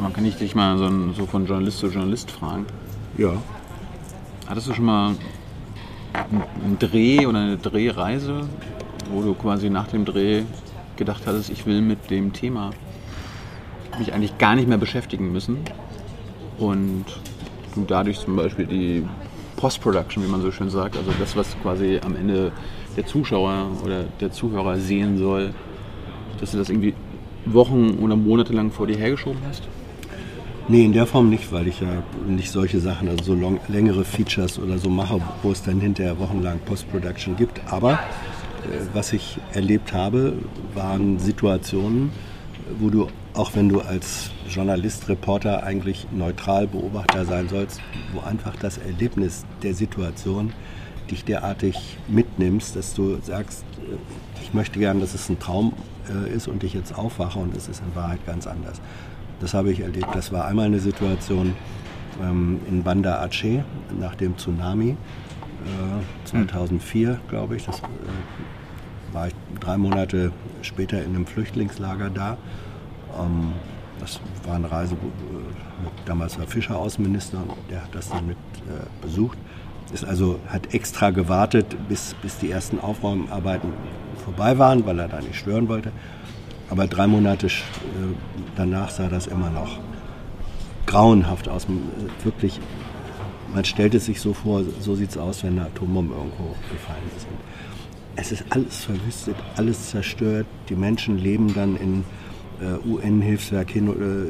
man kann nicht dich mal so, ein, so von Journalist zu Journalist fragen. Ja. Hattest du schon mal einen Dreh oder eine Drehreise, wo du quasi nach dem Dreh gedacht hattest, ich will mit dem Thema mich eigentlich gar nicht mehr beschäftigen müssen und du dadurch zum Beispiel die Post-Production, wie man so schön sagt, also das, was quasi am Ende der Zuschauer oder der Zuhörer sehen soll, dass du das irgendwie Wochen oder Monate lang vor dir hergeschoben hast? Nee, in der Form nicht, weil ich ja nicht solche Sachen, also so long, längere Features oder so mache, wo es dann hinterher wochenlang Post-Production gibt. Aber äh, was ich erlebt habe, waren Situationen, wo du, auch wenn du als Journalist, Reporter eigentlich neutral Beobachter sein sollst, wo einfach das Erlebnis der Situation dich derartig mitnimmst, dass du sagst, äh, ich möchte gern, dass es ein Traum äh, ist und ich jetzt aufwache und es ist in Wahrheit ganz anders. Das habe ich erlebt. Das war einmal eine Situation ähm, in Banda Aceh nach dem Tsunami äh, 2004, glaube ich. Das äh, war ich drei Monate später in einem Flüchtlingslager da. Ähm, das war eine Reise, äh, mit, damals war Fischer Außenminister, der hat das dann mit äh, besucht. Ist also, hat extra gewartet, bis, bis die ersten Aufräumarbeiten vorbei waren, weil er da nicht stören wollte. Aber drei Monate äh, danach sah das immer noch grauenhaft aus. Äh, wirklich, man stellt es sich so vor, so sieht es aus, wenn eine Atombombe irgendwo gefallen ist. Es ist alles verwüstet, alles zerstört. Die Menschen leben dann in äh, UN-Hilfswerk hin,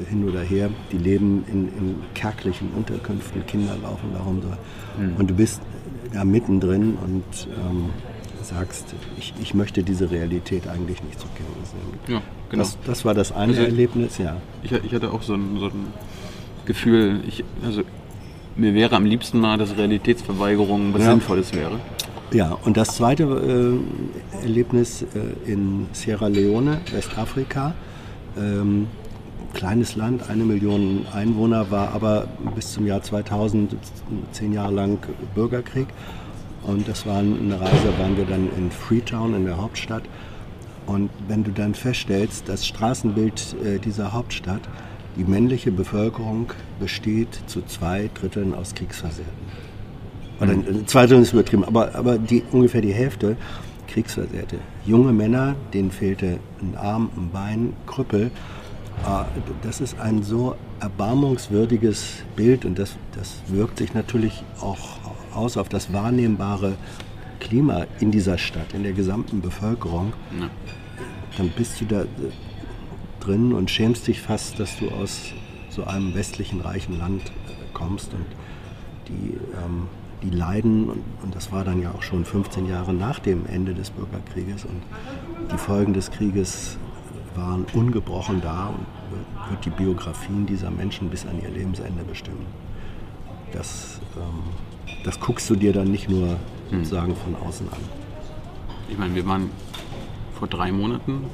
hin, oder her. Die leben in, in kärglichen Unterkünften, Kinder laufen darum. So. Mhm. Und du bist da mittendrin und ähm, sagst, ich, ich möchte diese Realität eigentlich nicht zur Kenntnis nehmen. Ja, genau. Das, das war das eine also, Erlebnis, ja. Ich, ich, hatte auch so ein, so ein Gefühl, ich, also mir wäre am liebsten mal, dass Realitätsverweigerung was ja. Sinnvolles wäre. Ja, und das zweite äh, Erlebnis äh, in Sierra Leone, Westafrika. Ähm, kleines Land, eine Million Einwohner, war aber bis zum Jahr 2000 zehn Jahre lang Bürgerkrieg. Und das war eine Reise, waren wir dann in Freetown, in der Hauptstadt. Und wenn du dann feststellst, das Straßenbild äh, dieser Hauptstadt, die männliche Bevölkerung besteht zu zwei Dritteln aus Kriegsversehrten. Oder mhm. zwei Drittel ist übertrieben, aber, aber die, ungefähr die Hälfte Kriegsversehrte. Junge Männer, denen fehlte ein Arm, ein Bein, Krüppel. Ah, das ist ein so erbarmungswürdiges Bild und das, das wirkt sich natürlich auch aus auf das wahrnehmbare Klima in dieser Stadt, in der gesamten Bevölkerung, ja. dann bist du da äh, drin und schämst dich fast, dass du aus so einem westlichen reichen Land äh, kommst und die, ähm, die leiden und, und, das war dann ja auch schon 15 Jahre nach dem Ende des Bürgerkrieges und die Folgen des Krieges waren ungebrochen da und wird die Biografien dieser Menschen bis an ihr Lebensende bestimmen. Das ähm, das guckst du dir dann nicht nur hm. von außen an. Ich meine, wir waren vor drei Monaten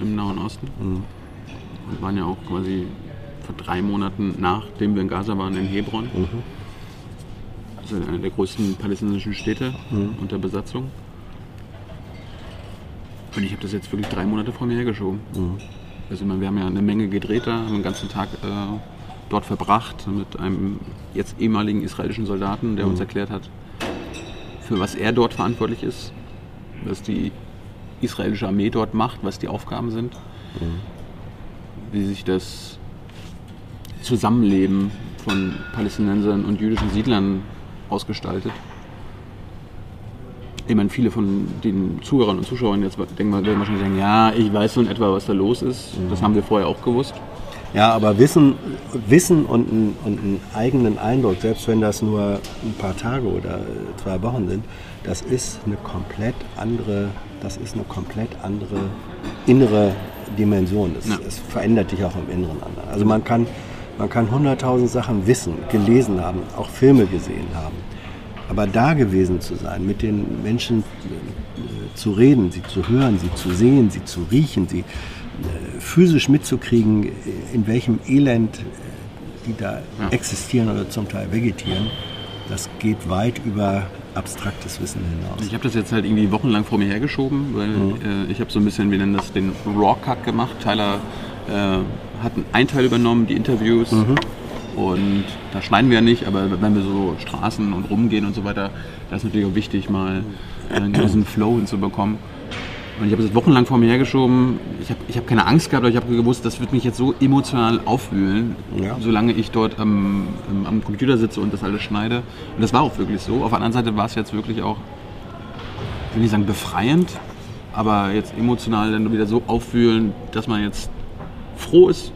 im Nahen Osten mhm. und waren ja auch quasi vor drei Monaten nachdem wir in Gaza waren in Hebron. Mhm. Das ist eine der größten palästinensischen Städte mhm. unter Besatzung. Und ich habe das jetzt wirklich drei Monate vor mir hergeschoben. Mhm. Also ich meine, wir haben ja eine Menge gedreht da, haben den ganzen Tag äh, dort verbracht mit einem jetzt ehemaligen israelischen Soldaten, der mhm. uns erklärt hat, für was er dort verantwortlich ist, was die israelische Armee dort macht, was die Aufgaben sind, mhm. wie sich das Zusammenleben von Palästinensern und jüdischen Siedlern ausgestaltet. Ich meine, viele von den Zuhörern und Zuschauern jetzt denken, werden wahrscheinlich sagen, ja, ich weiß so in etwa, was da los ist. Mhm. Das haben wir vorher auch gewusst. Ja, aber Wissen, Wissen und, ein, und einen eigenen Eindruck, selbst wenn das nur ein paar Tage oder zwei Wochen sind, das ist eine komplett andere, das ist eine komplett andere innere Dimension. Das, ja. das verändert dich auch im Inneren anderen. Also man kann, man kann hunderttausend Sachen wissen, gelesen haben, auch Filme gesehen haben. Aber da gewesen zu sein, mit den Menschen äh, zu reden, sie zu hören, sie zu sehen, sie zu riechen, sie äh, physisch mitzukriegen, in welchem Elend äh, die da ja. existieren oder zum Teil vegetieren, das geht weit über abstraktes Wissen hinaus. Ich habe das jetzt halt irgendwie wochenlang vor mir hergeschoben, weil mhm. äh, ich habe so ein bisschen, wir nennen das den Raw Cut gemacht. Tyler äh, hat einen Teil übernommen, die Interviews. Und da schneiden wir ja nicht, aber wenn wir so Straßen und rumgehen und so weiter, da ist natürlich auch wichtig, mal einen gewissen Flow hinzubekommen. Und ich habe es wochenlang vor mir hergeschoben. Ich habe ich hab keine Angst gehabt, aber ich habe gewusst, das wird mich jetzt so emotional aufwühlen, Ja. solange ich dort am, am, am Computer sitze und das alles schneide. Und das war auch wirklich so. Auf der anderen Seite war es jetzt wirklich auch, ich will nicht sagen befreiend, aber jetzt emotional dann wieder so aufwühlen, dass man jetzt froh ist,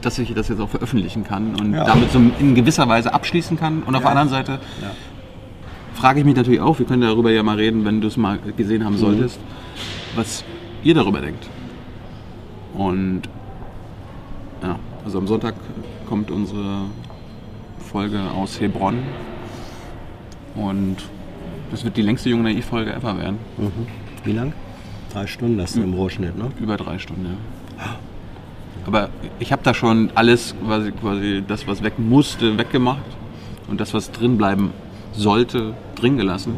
dass ich das jetzt auch veröffentlichen kann und Ja. damit so in gewisser Weise abschließen kann. Und auf der anderen Seite Ja. Frage ich mich natürlich auch, wir können darüber ja mal reden, wenn du es mal gesehen haben solltest, was ihr darüber denkt. Und ja, also am Sonntag kommt unsere Folge aus Hebron und das wird die längste Junge Naiv-Folge ever werden. Wie lang? Drei Stunden das im Rohschnitt, ne? Über drei Stunden, ja. Aber ich habe da schon alles, quasi, quasi das, was weg musste, weggemacht und das, was drin bleiben sollte, drin gelassen.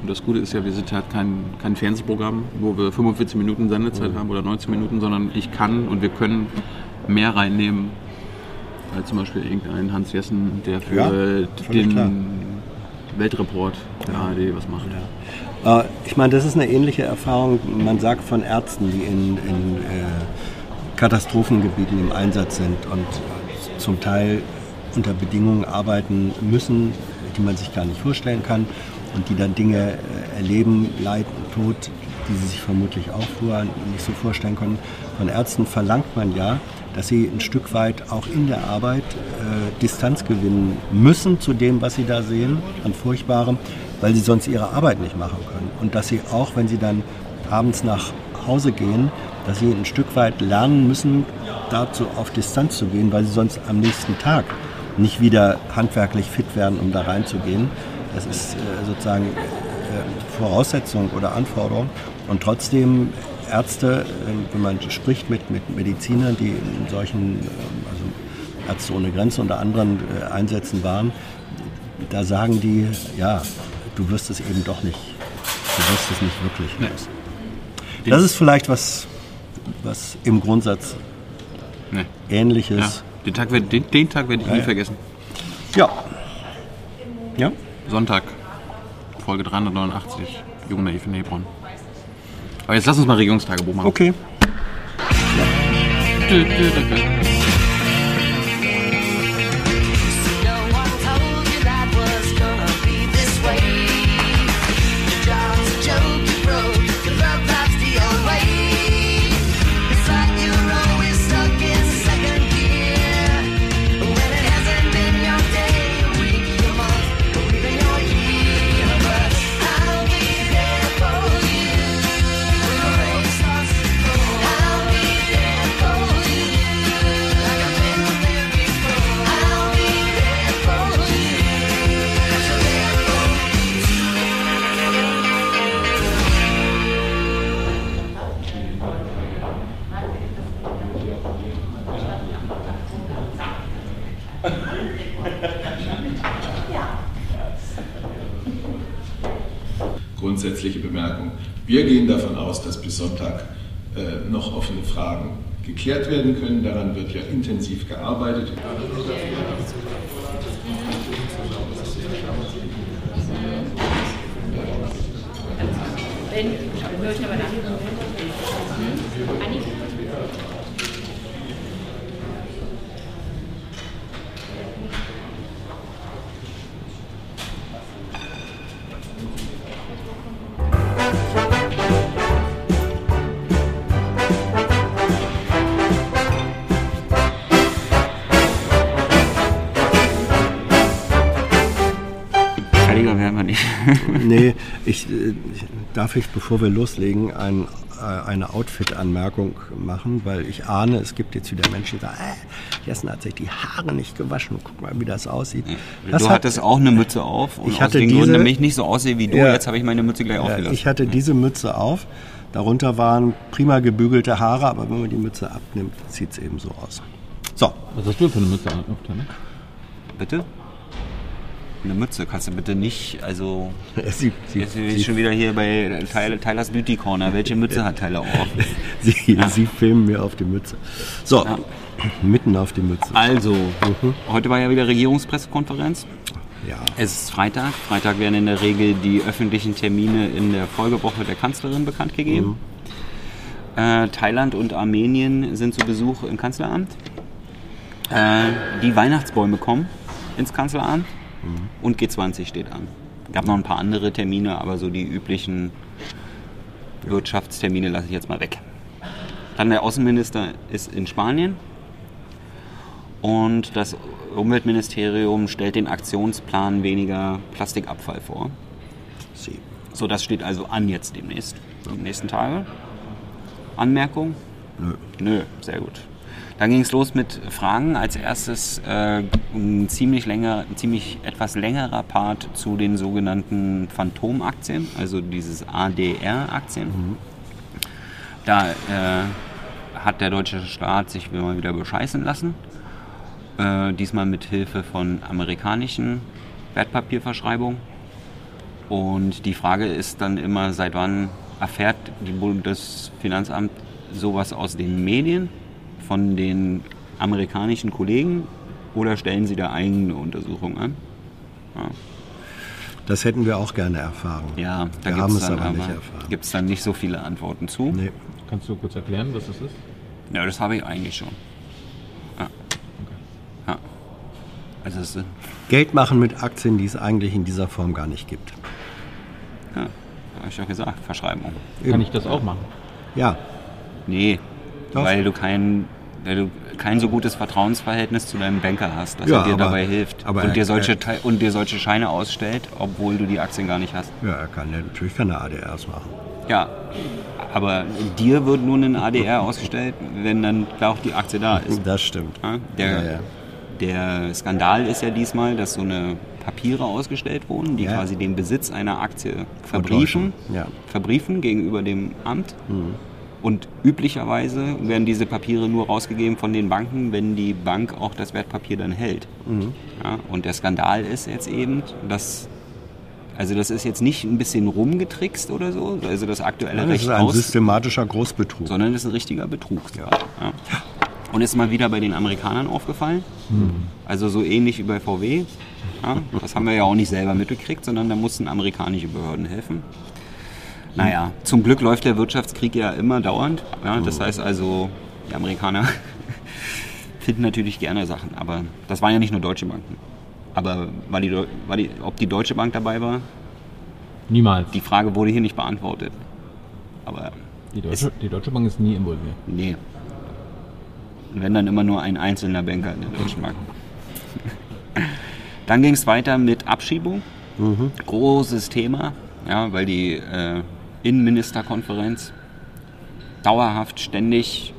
Und das Gute ist ja, wir sind halt kein, kein Fernsehprogramm, wo wir 45 Minuten Sendezeit haben oder 90 Minuten, sondern ich kann und wir können mehr reinnehmen, als zum Beispiel irgendein Hans Jessen, der für Ja, den klar. Weltreport der ARD was macht. Äh, Ich meine, das ist eine ähnliche Erfahrung, man sagt von Ärzten, die in, in äh, Katastrophengebieten im Einsatz sind und zum Teil unter Bedingungen arbeiten müssen, die man sich gar nicht vorstellen kann und die dann Dinge äh, erleben, Leid und Tod, die sie sich vermutlich auch vorher nicht so vorstellen können. Von Ärzten verlangt man ja, dass sie ein Stück weit auch in der Arbeit äh, Distanz gewinnen müssen zu dem, was sie da sehen, an Furchtbarem, weil sie sonst ihre Arbeit nicht machen können. Und dass sie auch, wenn sie dann abends nach Hause gehen, dass sie ein Stück weit lernen müssen, dazu auf Distanz zu gehen, weil sie sonst am nächsten Tag nicht wieder handwerklich fit werden, um da reinzugehen. Das ist äh, sozusagen äh, Voraussetzung oder Anforderung. Und trotzdem Ärzte, wenn man spricht mit, mit Medizinern, die in solchen, ähm, also Ärzte ohne Grenzen unter anderen äh, Einsätzen waren, da sagen die, ja, du wirst es eben doch nicht, du wirst es nicht wirklich los. Das ist vielleicht was, was im Grundsatz Nee. Ähnliches. Ja, den Tag werd- den, den Tag werde ich nie ja. vergessen. Ja. Ja. Sonntag, Folge 389, Jung Naiv in Hebron. Aber jetzt lass uns mal Regierungstagebuch machen. Okay. Dü, dü, dü, dü. Bemerkung. Wir gehen davon aus, dass bis Sonntag äh, noch offene Fragen geklärt werden können. Daran wird ja intensiv gearbeitet. Heiliger Nee, ich, äh, darf ich, bevor wir loslegen, ein, äh, eine Outfit-Anmerkung machen, weil ich ahne, es gibt jetzt wieder Menschen, die sagen, äh, Jessen hat sich die Haare nicht gewaschen, guck mal, wie das aussieht. Das du hat- hattest auch eine Mütze auf und Ich aus hatte diese- damit ich nicht so aussehe wie du, Ja. jetzt habe ich meine Mütze gleich Ja, aufgelassen. ich hatte diese Mütze auf, darunter waren prima gebügelte Haare, aber wenn man die Mütze abnimmt, sieht es eben so aus. So, Was hast du für eine Mütze auf, ne? Bitte? Eine Mütze. Kannst du bitte nicht, also Sie, sie, jetzt bin ich schon wieder hier bei Tyler, Tylers Beauty Corner. Welche Mütze hat Tyler auf? sie, sie filmen mir auf die Mütze. So, mitten auf die Mütze. Also, heute war ja wieder Regierungspressekonferenz. Ja, Es ist Freitag. Freitag werden in der Regel die öffentlichen Termine in der Folgewoche der Kanzlerin bekannt gegeben. Äh, Thailand und Armenien sind zu Besuch im Kanzleramt. Äh, die Weihnachtsbäume kommen ins Kanzleramt und G20 steht an. gab noch ein paar andere Termine, aber so die üblichen Wirtschaftstermine lasse ich jetzt mal weg. Dann der Außenminister ist in Spanien und das Umweltministerium stellt den Aktionsplan weniger Plastikabfall vor. sie. So, das steht also an jetzt demnächst, die nächsten Tage. Anmerkung? Nö. Nö, sehr gut. Dann ging es los mit Fragen. Als erstes äh, ein ziemlich länger, ein ziemlich etwas längerer Part zu den sogenannten Phantomaktien, also dieses ADR-Aktien. Da äh, hat der deutsche Staat sich immer wieder bescheißen lassen. Äh, diesmal mit Hilfe von amerikanischen Wertpapierverschreibungen. Und die Frage ist dann immer, seit wann erfährt das Finanzamt sowas aus den Medien von den amerikanischen Kollegen oder stellen sie da eigene Untersuchungen an? Das hätten wir auch gerne erfahren. Ja, da wir gibt haben es aber nicht aber, gibt's dann nicht so viele Antworten zu. Nee. Kannst du kurz erklären, was das ist? Ja, das habe ich eigentlich schon. Ja. ja. Also ist, Geld machen mit Aktien, die es eigentlich in dieser Form gar nicht gibt. ja, habe ich ja gesagt, Verschreibung. Kann ich das auch machen? Ja, Nee, Doch. weil du kein, weil du kein so gutes Vertrauensverhältnis zu deinem Banker hast, dass Ja, er dir aber- dabei hilft aber und, dir solche, er- und dir solche Scheine ausstellt, obwohl du die Aktien gar nicht hast. ja, er kann ja natürlich keine ADRs machen. Ja, aber dir wird nur ein ADR ausgestellt, wenn dann auch die Aktie da ist. Das stimmt. Der, Ja, ja. der Skandal ist ja diesmal, dass so eine Papiere ausgestellt wurden, die quasi den Besitz einer Aktie verbriefen, verbriefen gegenüber dem Amt. Und üblicherweise werden diese Papiere nur rausgegeben von den Banken, wenn die Bank auch das Wertpapier dann hält. Ja, und der Skandal ist jetzt eben, dass also das ist jetzt nicht ein bisschen rumgetrickst oder so, also das aktuelle Das Recht ist ein aus, systematischer Großbetrug. sondern es ist ein richtiger Betrug. Ja. Und ist mal wieder bei den Amerikanern aufgefallen. Also so ähnlich wie bei VW. Ja, das haben wir ja auch nicht selber mitgekriegt, sondern da mussten amerikanische Behörden helfen. Naja, zum Glück läuft der Wirtschaftskrieg ja immer dauernd. Ja, das heißt also, die Amerikaner finden natürlich gerne Sachen. Aber das waren ja nicht nur deutsche Banken. Aber war die, war die, ob die Deutsche Bank dabei war, Niemals. die Frage wurde hier nicht beantwortet. Aber Die Deutsche, die Deutsche Bank ist nie involviert. Nee. Wenn dann immer nur ein einzelner Banker in der Deutschen Bank. Dann ging es weiter mit Abschiebung. Großes Thema, ja, weil die äh, Innenministerkonferenz dauerhaft ständig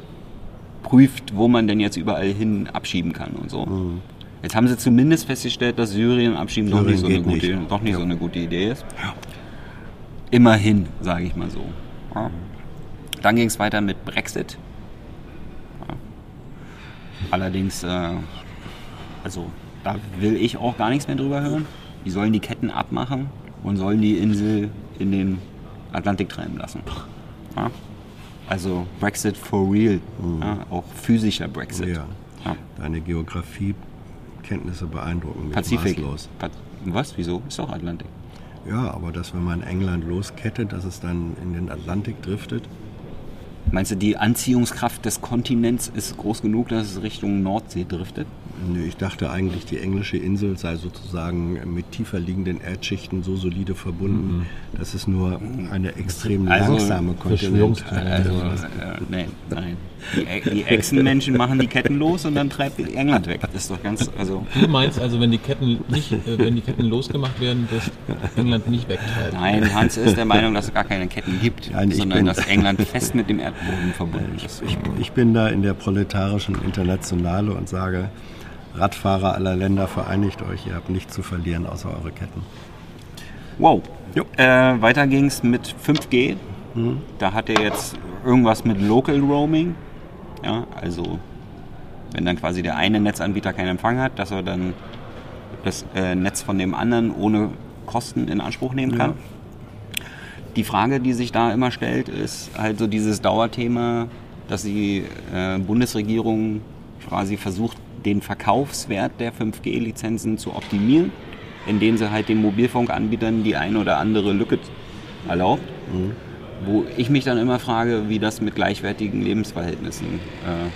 prüft, wo man denn jetzt überall hin abschieben kann und so. Jetzt haben sie zumindest festgestellt, dass Syrien abschieben doch nicht, so eine, gute, nicht. doch nicht so eine gute Idee ist. Immerhin, sage ich mal so. Ja. Dann ging es weiter mit Brexit. Ja. Allerdings, äh, also da will ich auch gar nichts mehr drüber hören. Die sollen die Ketten abmachen und sollen die Insel in den Atlantik treiben lassen. Ja. Also Brexit for real. Ja, auch physischer Brexit. Ja. Ja. Deine Geografiekenntnisse beeindrucken mich Pazifik. maßlos. Pa Was? Wieso? Ist doch Atlantik. Ja, aber dass wenn man England loskettet, dass es dann in den Atlantik driftet. Meinst du, die Anziehungskraft des Kontinents ist groß genug, dass es Richtung Nordsee driftet? Nee, ich dachte eigentlich, die englische Insel sei sozusagen mit tiefer liegenden Erdschichten so solide verbunden, dass es nur eine extrem Also, langsame Kontinent Verschwörungstheorie. Also, äh, nein, nein. Die, E- die Echsenmenschen machen die Ketten los und dann treibt England weg. Das ist doch ganz, also, Du meinst also, wenn die Ketten nicht, äh, wenn die Ketten losgemacht werden, dass England nicht wegtreibt? nein, Hans ist der Meinung, dass es gar keine Ketten gibt, Nein, sondern dass England fest mit dem Erdboden verbunden ist. Ich, ich bin da in der proletarischen Internationale und sage, Radfahrer aller Länder, vereinigt euch, ihr habt nichts zu verlieren außer eure Ketten. Wow. Äh, weiter ging es mit 5G. Da hat er jetzt irgendwas mit Local Roaming. Ja, also wenn dann quasi der eine Netzanbieter keinen Empfang hat, dass er dann das äh, Netz von dem anderen ohne Kosten in Anspruch nehmen kann. Die Frage, die sich da immer stellt, ist halt so dieses Dauerthema, dass die äh, Bundesregierung quasi versucht, den Verkaufswert der 5G-Lizenzen zu optimieren, indem sie halt den Mobilfunkanbietern die ein oder andere Lücke erlaubt. Wo ich mich dann immer frage, wie das mit gleichwertigen Lebensverhältnissen, äh,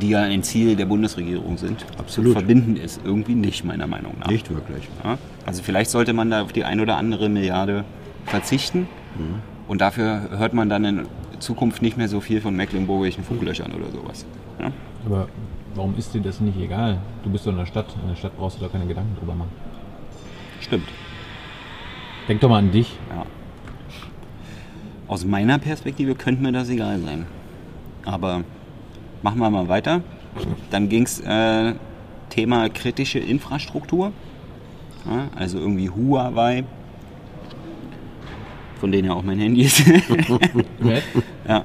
die ja ein Ziel der Bundesregierung sind, Absolut. zu verbinden ist. Irgendwie nicht, meiner Meinung nach. Nicht wirklich. Ja? Also vielleicht sollte man da auf die ein oder andere Milliarde verzichten und dafür hört man dann in Zukunft nicht mehr so viel von mecklenburgischen Funklöchern oder sowas. Ja? Aber warum ist dir das nicht egal? Du bist doch in der Stadt. In der Stadt brauchst du da keine Gedanken drüber machen. Stimmt. Denk doch mal an dich. Ja. Aus meiner Perspektive könnte mir das egal sein. Aber machen wir mal weiter. Dann ging es äh, Thema kritische Infrastruktur. Ja, also irgendwie Huawei. Von denen ja auch mein Handy ist. ja.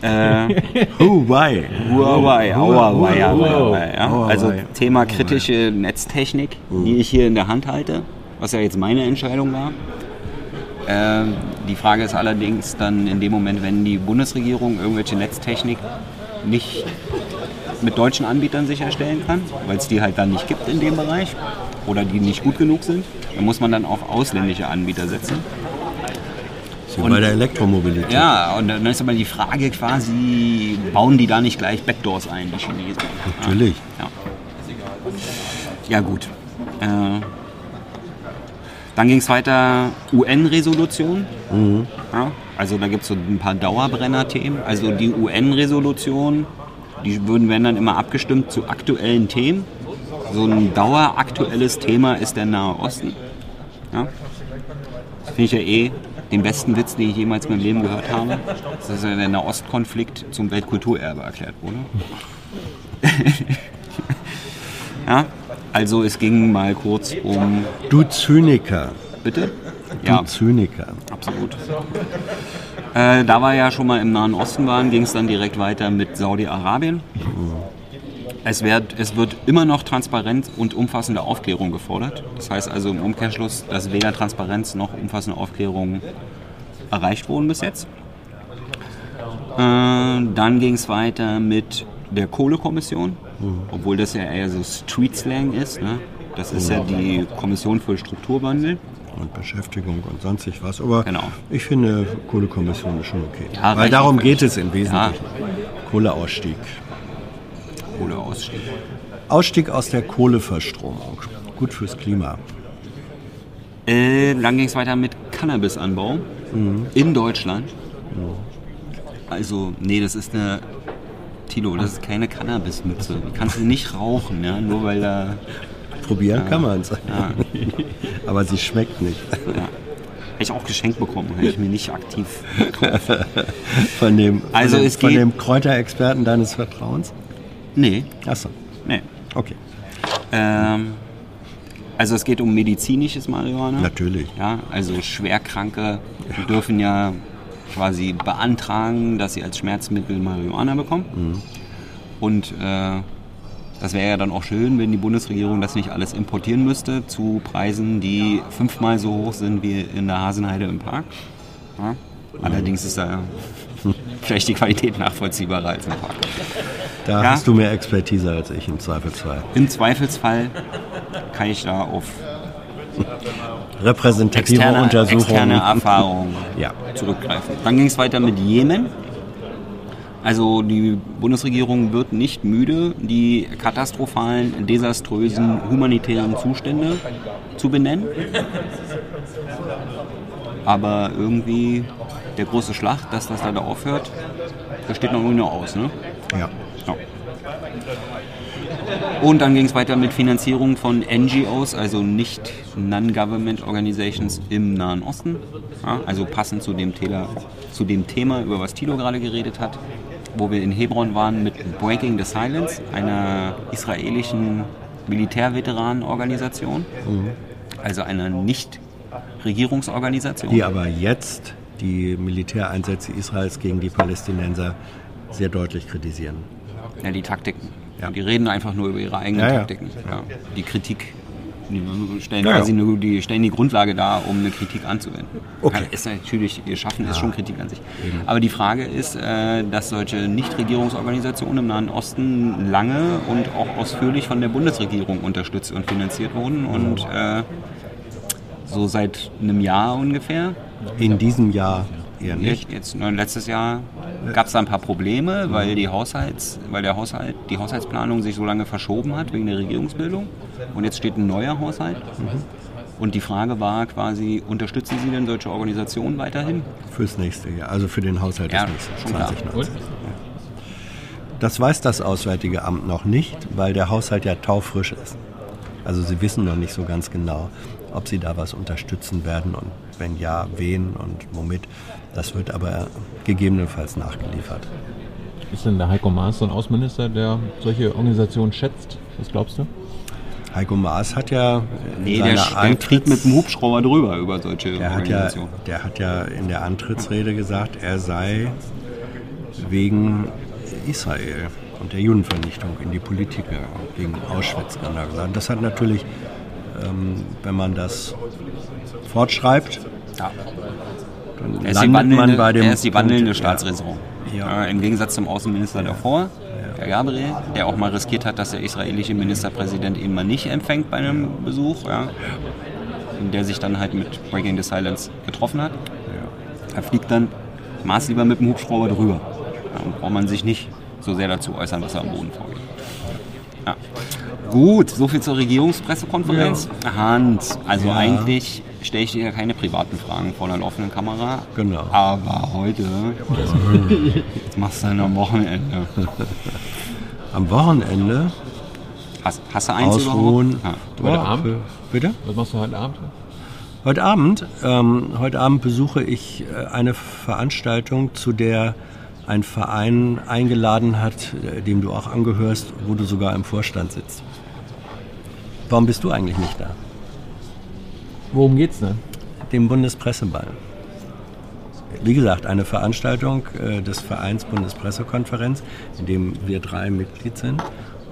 Äh, Huawei. Huawei, Huawei, Huawei. Huawei, ja. Also Thema kritische Netztechnik, die ich hier in der Hand halte, was ja jetzt meine Entscheidung war. Ähm, die Frage ist allerdings dann in dem Moment, wenn die Bundesregierung irgendwelche Netztechnik nicht mit deutschen Anbietern sicherstellen kann, weil es die halt dann nicht gibt in dem Bereich oder die nicht gut genug sind, dann muss man dann auf ausländische Anbieter setzen. So bei der Elektromobilität. Ja, und dann ist aber die Frage quasi, bauen die da nicht gleich Backdoors ein, die Chinesen? Natürlich. Ja, ja gut. Äh, dann ging es weiter, UN-Resolution. Ja, also da gibt es so ein paar Dauerbrenner-Themen. Also die UN-Resolution, die würden, werden dann immer abgestimmt zu aktuellen Themen. So ein daueraktuelles Thema ist der Nahe Osten. Ja? Das finde ich ja eh den besten Witz, den ich jemals in meinem Leben gehört habe. Das ist ja der Nahostkonflikt zum Weltkulturerbe erklärt wurde. ja, also es ging mal kurz um. Du Zyniker. Bitte? Du Ja, Zyniker. absolut. Äh, da wir ja schon mal im Nahen Osten waren, ging es dann direkt weiter mit Saudi-Arabien. Es wird, es wird immer noch Transparenz und umfassende Aufklärung gefordert. Das heißt also im Umkehrschluss, dass weder Transparenz noch umfassende Aufklärung erreicht wurden bis jetzt. Äh, dann ging es weiter mit der Kohlekommission, obwohl das ja eher so Street-Slang ist. Ne? Das ist ja die Kommission für Strukturwandel. Und Beschäftigung und sonstig was. Aber Genau. ich finde, Kohlekommission ist schon okay. Ja, Weil darum geht es im Wesentlichen. Kohleausstieg. Kohleausstieg. Ausstieg aus der Kohleverstromung. Gut fürs Klima. Äh, dann ging es weiter mit Cannabisanbau in Deutschland. Also, nee, das ist eine. Tilo, das ist keine Cannabismütze. Die kannst du nicht rauchen, ja, nur weil da. Probieren kann man es. Aber sie schmeckt nicht. Hätte ich auch geschenkt bekommen, hätte ich mir nicht aktiv. Von dem, von Also dem, es von geht- dem Kräuterexperten deines Vertrauens? Nee, Achso, nee. okay. Ähm, also es geht um medizinisches Marihuana. Natürlich. Ja, also Schwerkranke, die dürfen ja quasi beantragen, dass sie als Schmerzmittel Marihuana bekommen. Und äh, das wäre ja dann auch schön, wenn die Bundesregierung das nicht alles importieren müsste zu Preisen, die fünfmal so hoch sind wie in der Hasenheide im Park. Ja? Allerdings ist da vielleicht die Qualität nachvollziehbarer als im Park. Da Ja. hast du mehr Expertise als ich im Zweifelsfall. Im Zweifelsfall kann ich da auf Repräsentative externe, Untersuchungen. externe Erfahrungen Ja. zurückgreifen. Dann ging es weiter mit Jemen. Also die Bundesregierung wird nicht müde, die katastrophalen, desaströsen humanitären Zustände zu benennen. Aber irgendwie der große Schlacht, dass das leider aufhört, das steht noch irgendwie noch aus. Ne? ja. Ja. Und dann ging es weiter mit Finanzierung von NGOs, also nicht Non-Government Organizations im Nahen Osten. Ja, also passend zu dem, Thema, zu dem Thema, über was Tilo gerade geredet hat, wo wir in Hebron waren mit Breaking the Silence, einer israelischen Militärveteranenorganisation, also einer Nicht-Regierungsorganisation. Die aber jetzt die Militäreinsätze Israels gegen die Palästinenser sehr deutlich kritisieren. Ja, die Taktiken. Ja. Die reden einfach nur über ihre eigenen ja. Taktiken. Ja. Die Kritik. Die stellen Ja, ja. quasi nur die, stellen die Grundlage dar, um eine Kritik anzuwenden. Okay. Ja, ist natürlich, ihr Schaffen ist schon Kritik an sich. Aber die Frage ist, äh, dass solche Nichtregierungsorganisationen im Nahen Osten lange und auch ausführlich von der Bundesregierung unterstützt und finanziert wurden. Und äh, so seit einem Jahr ungefähr In diesem Jahr eher nicht. Jetzt, letztes Jahr gab es da ein paar Probleme, weil die Haushalts, weil der Haushalt, die Haushaltsplanung sich so lange verschoben hat wegen der Regierungsbildung. Und jetzt steht ein neuer Haushalt. Und die Frage war quasi, unterstützen Sie denn solche Organisationen weiterhin? Fürs nächste Jahr, also für den Haushalt Ja, des nächsten schon klar. 2019. Das weiß das Auswärtige Amt noch nicht, weil der Haushalt ja taufrisch ist. Also sie wissen noch nicht so ganz genau, ob sie da was unterstützen werden und wenn ja, wen und womit. Das wird aber gegebenenfalls nachgeliefert. Ist denn der Heiko Maas so ein Außenminister, der solche Organisationen schätzt? Was glaubst du? Heiko Maas hat ja in Nee, der, seiner der kriegt mit Antritts- dem Hubschrauber drüber über solche Der hat, ja, Organisationen. der hat ja in der Antrittsrede gesagt, er sei wegen Israel und der Judenvernichtung in die Politik gegangen, wegen Auschwitz. Gesagt. Das hat natürlich, ähm, wenn man das fortschreibt, Ja. Dann Er ist, die landet wandelnde, man bei dem er ist die wandelnde Punkt, Staatsräson. Ja. Im Gegensatz zum Außenminister davor, der Gabriel, der auch mal riskiert hat, dass der israelische Ministerpräsident ihn mal nicht empfängt bei einem Besuch, ja, der sich dann halt mit Breaking the Silence getroffen hat. Er fliegt dann Maß lieber mit dem Hubschrauber drüber. Ja, und braucht man sich nicht so sehr dazu äußern, was er am Boden vorgeht. Ja. Gut, soviel zur Regierungspressekonferenz. Hans, also Ja. eigentlich stelle ich dir ja keine privaten Fragen vor einer laufenden Kamera. Genau. Aber heute das machst du dann am Wochenende. Am Wochenende Hast, hast du eins ausruhen. überhaupt? Ja. Heute Ja, Abend? Bitte? Was machst du heute Abend? Heute Abend, ähm, heute Abend besuche ich äh, eine Veranstaltung, zu der ein Verein eingeladen hat, äh, dem du auch angehörst, wo du sogar im Vorstand sitzt. Warum bist du eigentlich nicht da? Worum geht's denn? Dem Bundespresseball. Wie gesagt, eine Veranstaltung äh, des Vereins Bundespressekonferenz, in dem wir drei Mitglied sind.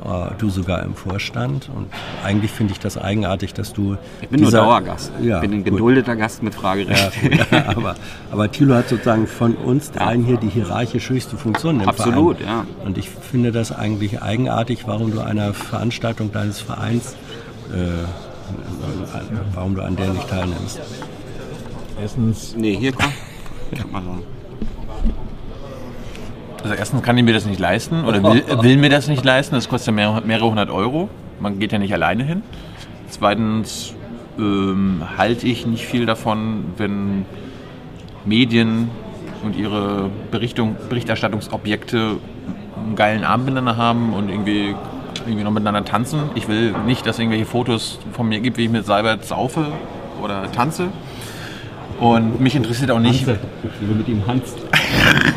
Äh, du sogar im Vorstand. Und eigentlich finde ich das eigenartig, dass du. Ich bin nur Dauergast. Ja, ich bin ein gut. geduldeter Gast mit Fragerecht. Ja, aber, aber Thilo hat sozusagen von uns dreien hier die hierarchisch höchste Funktion im Absolut, Verein. ja. Und ich finde das eigentlich eigenartig, warum du einer Veranstaltung deines Vereins, äh, warum du an der nicht teilnimmst. Erstens, nee, hier komm. Kann man sagen. Also erstens kann ich mir das nicht leisten oder will, will mir das nicht leisten. Das kostet ja mehr, mehrere hundert Euro. Man geht ja nicht alleine hin. Zweitens ähm, halte ich nicht viel davon, wenn Medien und ihre Berichtung, Berichterstattungsobjekte einen geilen Abend miteinander haben und irgendwie, irgendwie noch miteinander tanzen. Ich will nicht, dass es irgendwelche Fotos von mir gibt, wie ich mit Seibert saufe oder tanze. Und mich interessiert auch nicht, wie du mit ihm hanst.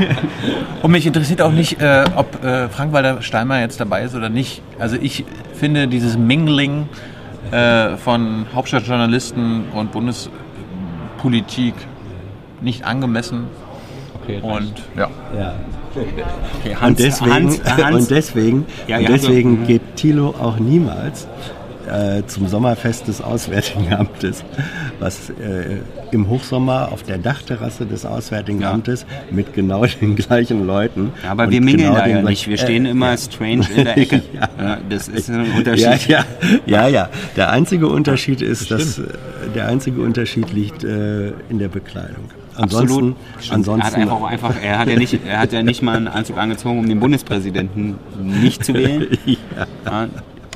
und mich interessiert auch nicht, äh, ob äh, Frank-Walter Steinmeier jetzt dabei ist oder nicht. Also ich finde dieses Mingling äh, von Hauptstadtjournalisten und Bundespolitik nicht angemessen. Okay, Und ja. Ja. Okay, Und deswegen, Hans, Hans, und deswegen, Ja, und deswegen so. geht Thilo auch niemals äh, zum Sommerfest des Auswärtigen Amtes, was äh, im Hochsommer auf der Dachterrasse des Auswärtigen Ja. Amtes mit genau den gleichen Leuten. Ja, aber wir mingeln genau da ja nicht. Wir stehen äh, immer ja. strange in der Ecke. Ja. ja. das ist ein Unterschied. ja, ja, ja, ja. Der einzige Unterschied ist, dass äh, der einzige Unterschied liegt äh, in der Bekleidung. Ansonsten, Stimmt. ansonsten er hat einfach, einfach er hat ja nicht, er hat ja nicht mal einen Anzug angezogen, um den Bundespräsidenten nicht zu wählen. Ja,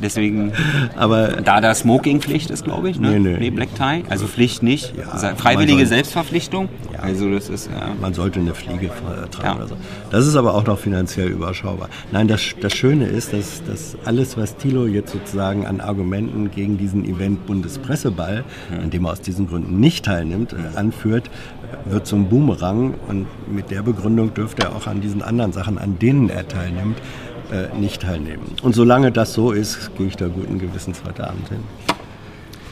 deswegen, aber da da Smoking-Pflicht ist, glaube ich, ne? Nee, nee. Black Tie, also Pflicht nicht. Ja, Freiwillige soll- Selbstverpflichtung. Ja. Also das ist ja, man sollte eine Fliege tragen oder so. Das ist aber auch noch finanziell überschaubar. Nein, das, das Schöne ist, dass, dass alles, was Thilo jetzt sozusagen an Argumenten gegen diesen Event Bundespresseball, an dem er aus diesen Gründen nicht teilnimmt, anführt, wird zum Boomerang und mit der Begründung dürfte er auch an diesen anderen Sachen, an denen er teilnimmt, äh, nicht teilnehmen. Und solange das so ist, gehe ich da guten Gewissens heute Abend hin.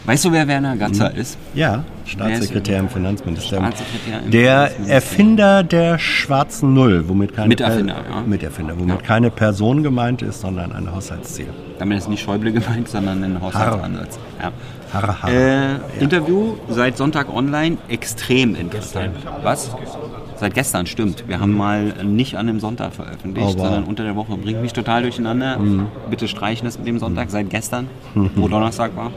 Weißt du, wer Werner Gatzer Mhm. ist? Ja, Staatssekretär im Finanzministerium. Staatssekretär im der Finanzministerium. Erfinder der schwarzen Null, womit keine Miterfinder, Per- ja. Miterfinder, womit keine Person gemeint ist, sondern ein Haushaltsziel. Damit ist nicht Schäuble gemeint, sondern ein Haushaltsansatz. Ja. Harre, harre. Äh, Interview seit Sonntag online, extrem interessant. Was? Seit gestern, stimmt. Wir haben mal nicht an dem Sonntag veröffentlicht, Oh, wow. sondern unter der Woche. Bringt mich total durcheinander. Bitte streichen das mit dem Sonntag. Seit gestern, wo Donnerstag war.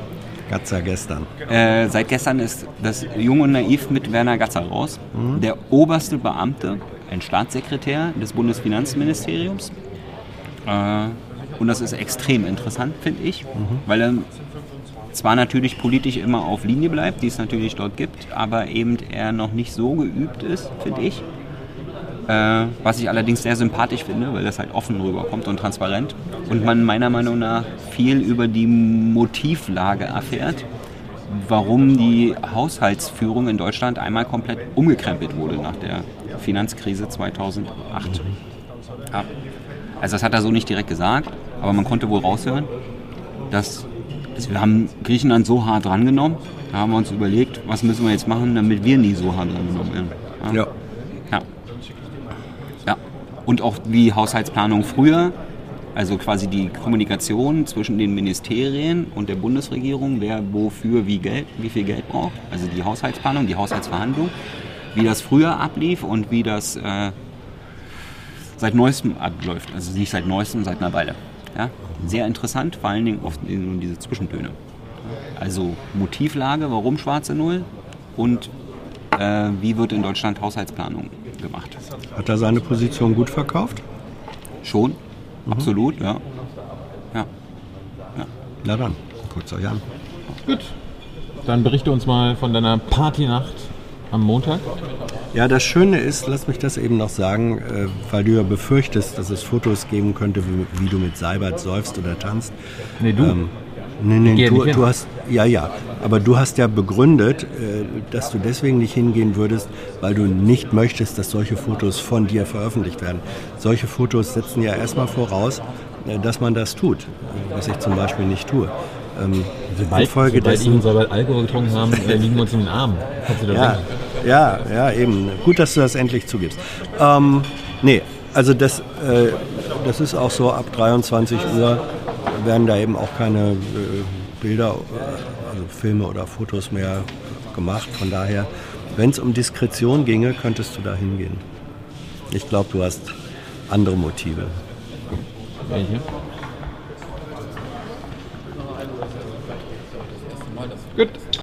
Gatzer gestern. Äh, seit gestern ist das Jung und Naiv mit Werner Gatzer raus. Der oberste Beamte, ein Staatssekretär des Bundesfinanzministeriums. Äh, und das ist extrem interessant, finde ich, weil er zwar natürlich politisch immer auf Linie bleibt, die es natürlich dort gibt, aber eben er noch nicht so geübt ist, finde ich. Äh, was ich allerdings sehr sympathisch finde, weil das halt offen rüberkommt und transparent. Und man meiner Meinung nach viel über die Motivlage erfährt, warum die Haushaltsführung in Deutschland einmal komplett umgekrempelt wurde nach der Finanzkrise 2008. Ja. Also das hat er so nicht direkt gesagt, aber man konnte wohl raushören, dass, dass wir haben Griechenland so hart drangenommen, da haben wir uns überlegt, was müssen wir jetzt machen, damit wir nie so hart drangenommen werden. Ja. Ja. ja. Und auch wie Haushaltsplanung früher, also quasi die Kommunikation zwischen den Ministerien und der Bundesregierung, wer wofür wie, Geld, wie viel Geld braucht, also die Haushaltsplanung, die Haushaltsverhandlung, wie das früher ablief und wie das äh, seit neuestem abläuft. Also nicht seit neuestem, seit einer Weile. Ja? Sehr interessant, vor allen Dingen oft diese Zwischentöne. Also Motivlage, warum schwarze Null und äh, wie wird in Deutschland Haushaltsplanung gemacht. Hat er seine Position gut verkauft? Schon, absolut, ja. ja. Na dann, guckt euch an. Gut. Dann berichte uns mal von deiner Partynacht am Montag. Ja, das Schöne ist, lass mich das eben noch sagen, äh, weil du ja befürchtest, dass es Fotos geben könnte, wie, wie du mit Seibert säufst oder tanzt. Nee, du. Ähm, nee, nee, du, du hast, ja, ja, aber du hast ja begründet, äh, dass du deswegen nicht hingehen würdest, weil du nicht möchtest, dass solche Fotos von dir veröffentlicht werden. Solche Fotos setzen ja erstmal voraus, äh, dass man das tut, was ich zum Beispiel nicht tue. Ähm, Sobald, sobald ich dessen- und sobald Alkohol getrunken haben, liegen wir uns in den Armen. Kannst du das Ja, sagen? Ja, ja, eben. Gut, dass du das endlich zugibst. Ähm, nee, also das, äh, das ist auch so, ab 23 Uhr werden da eben auch keine äh, Bilder, äh, also Filme oder Fotos mehr gemacht. Von daher, wenn es um Diskretion ginge, könntest du da hingehen. Ich glaube, du hast andere Motive. Welche?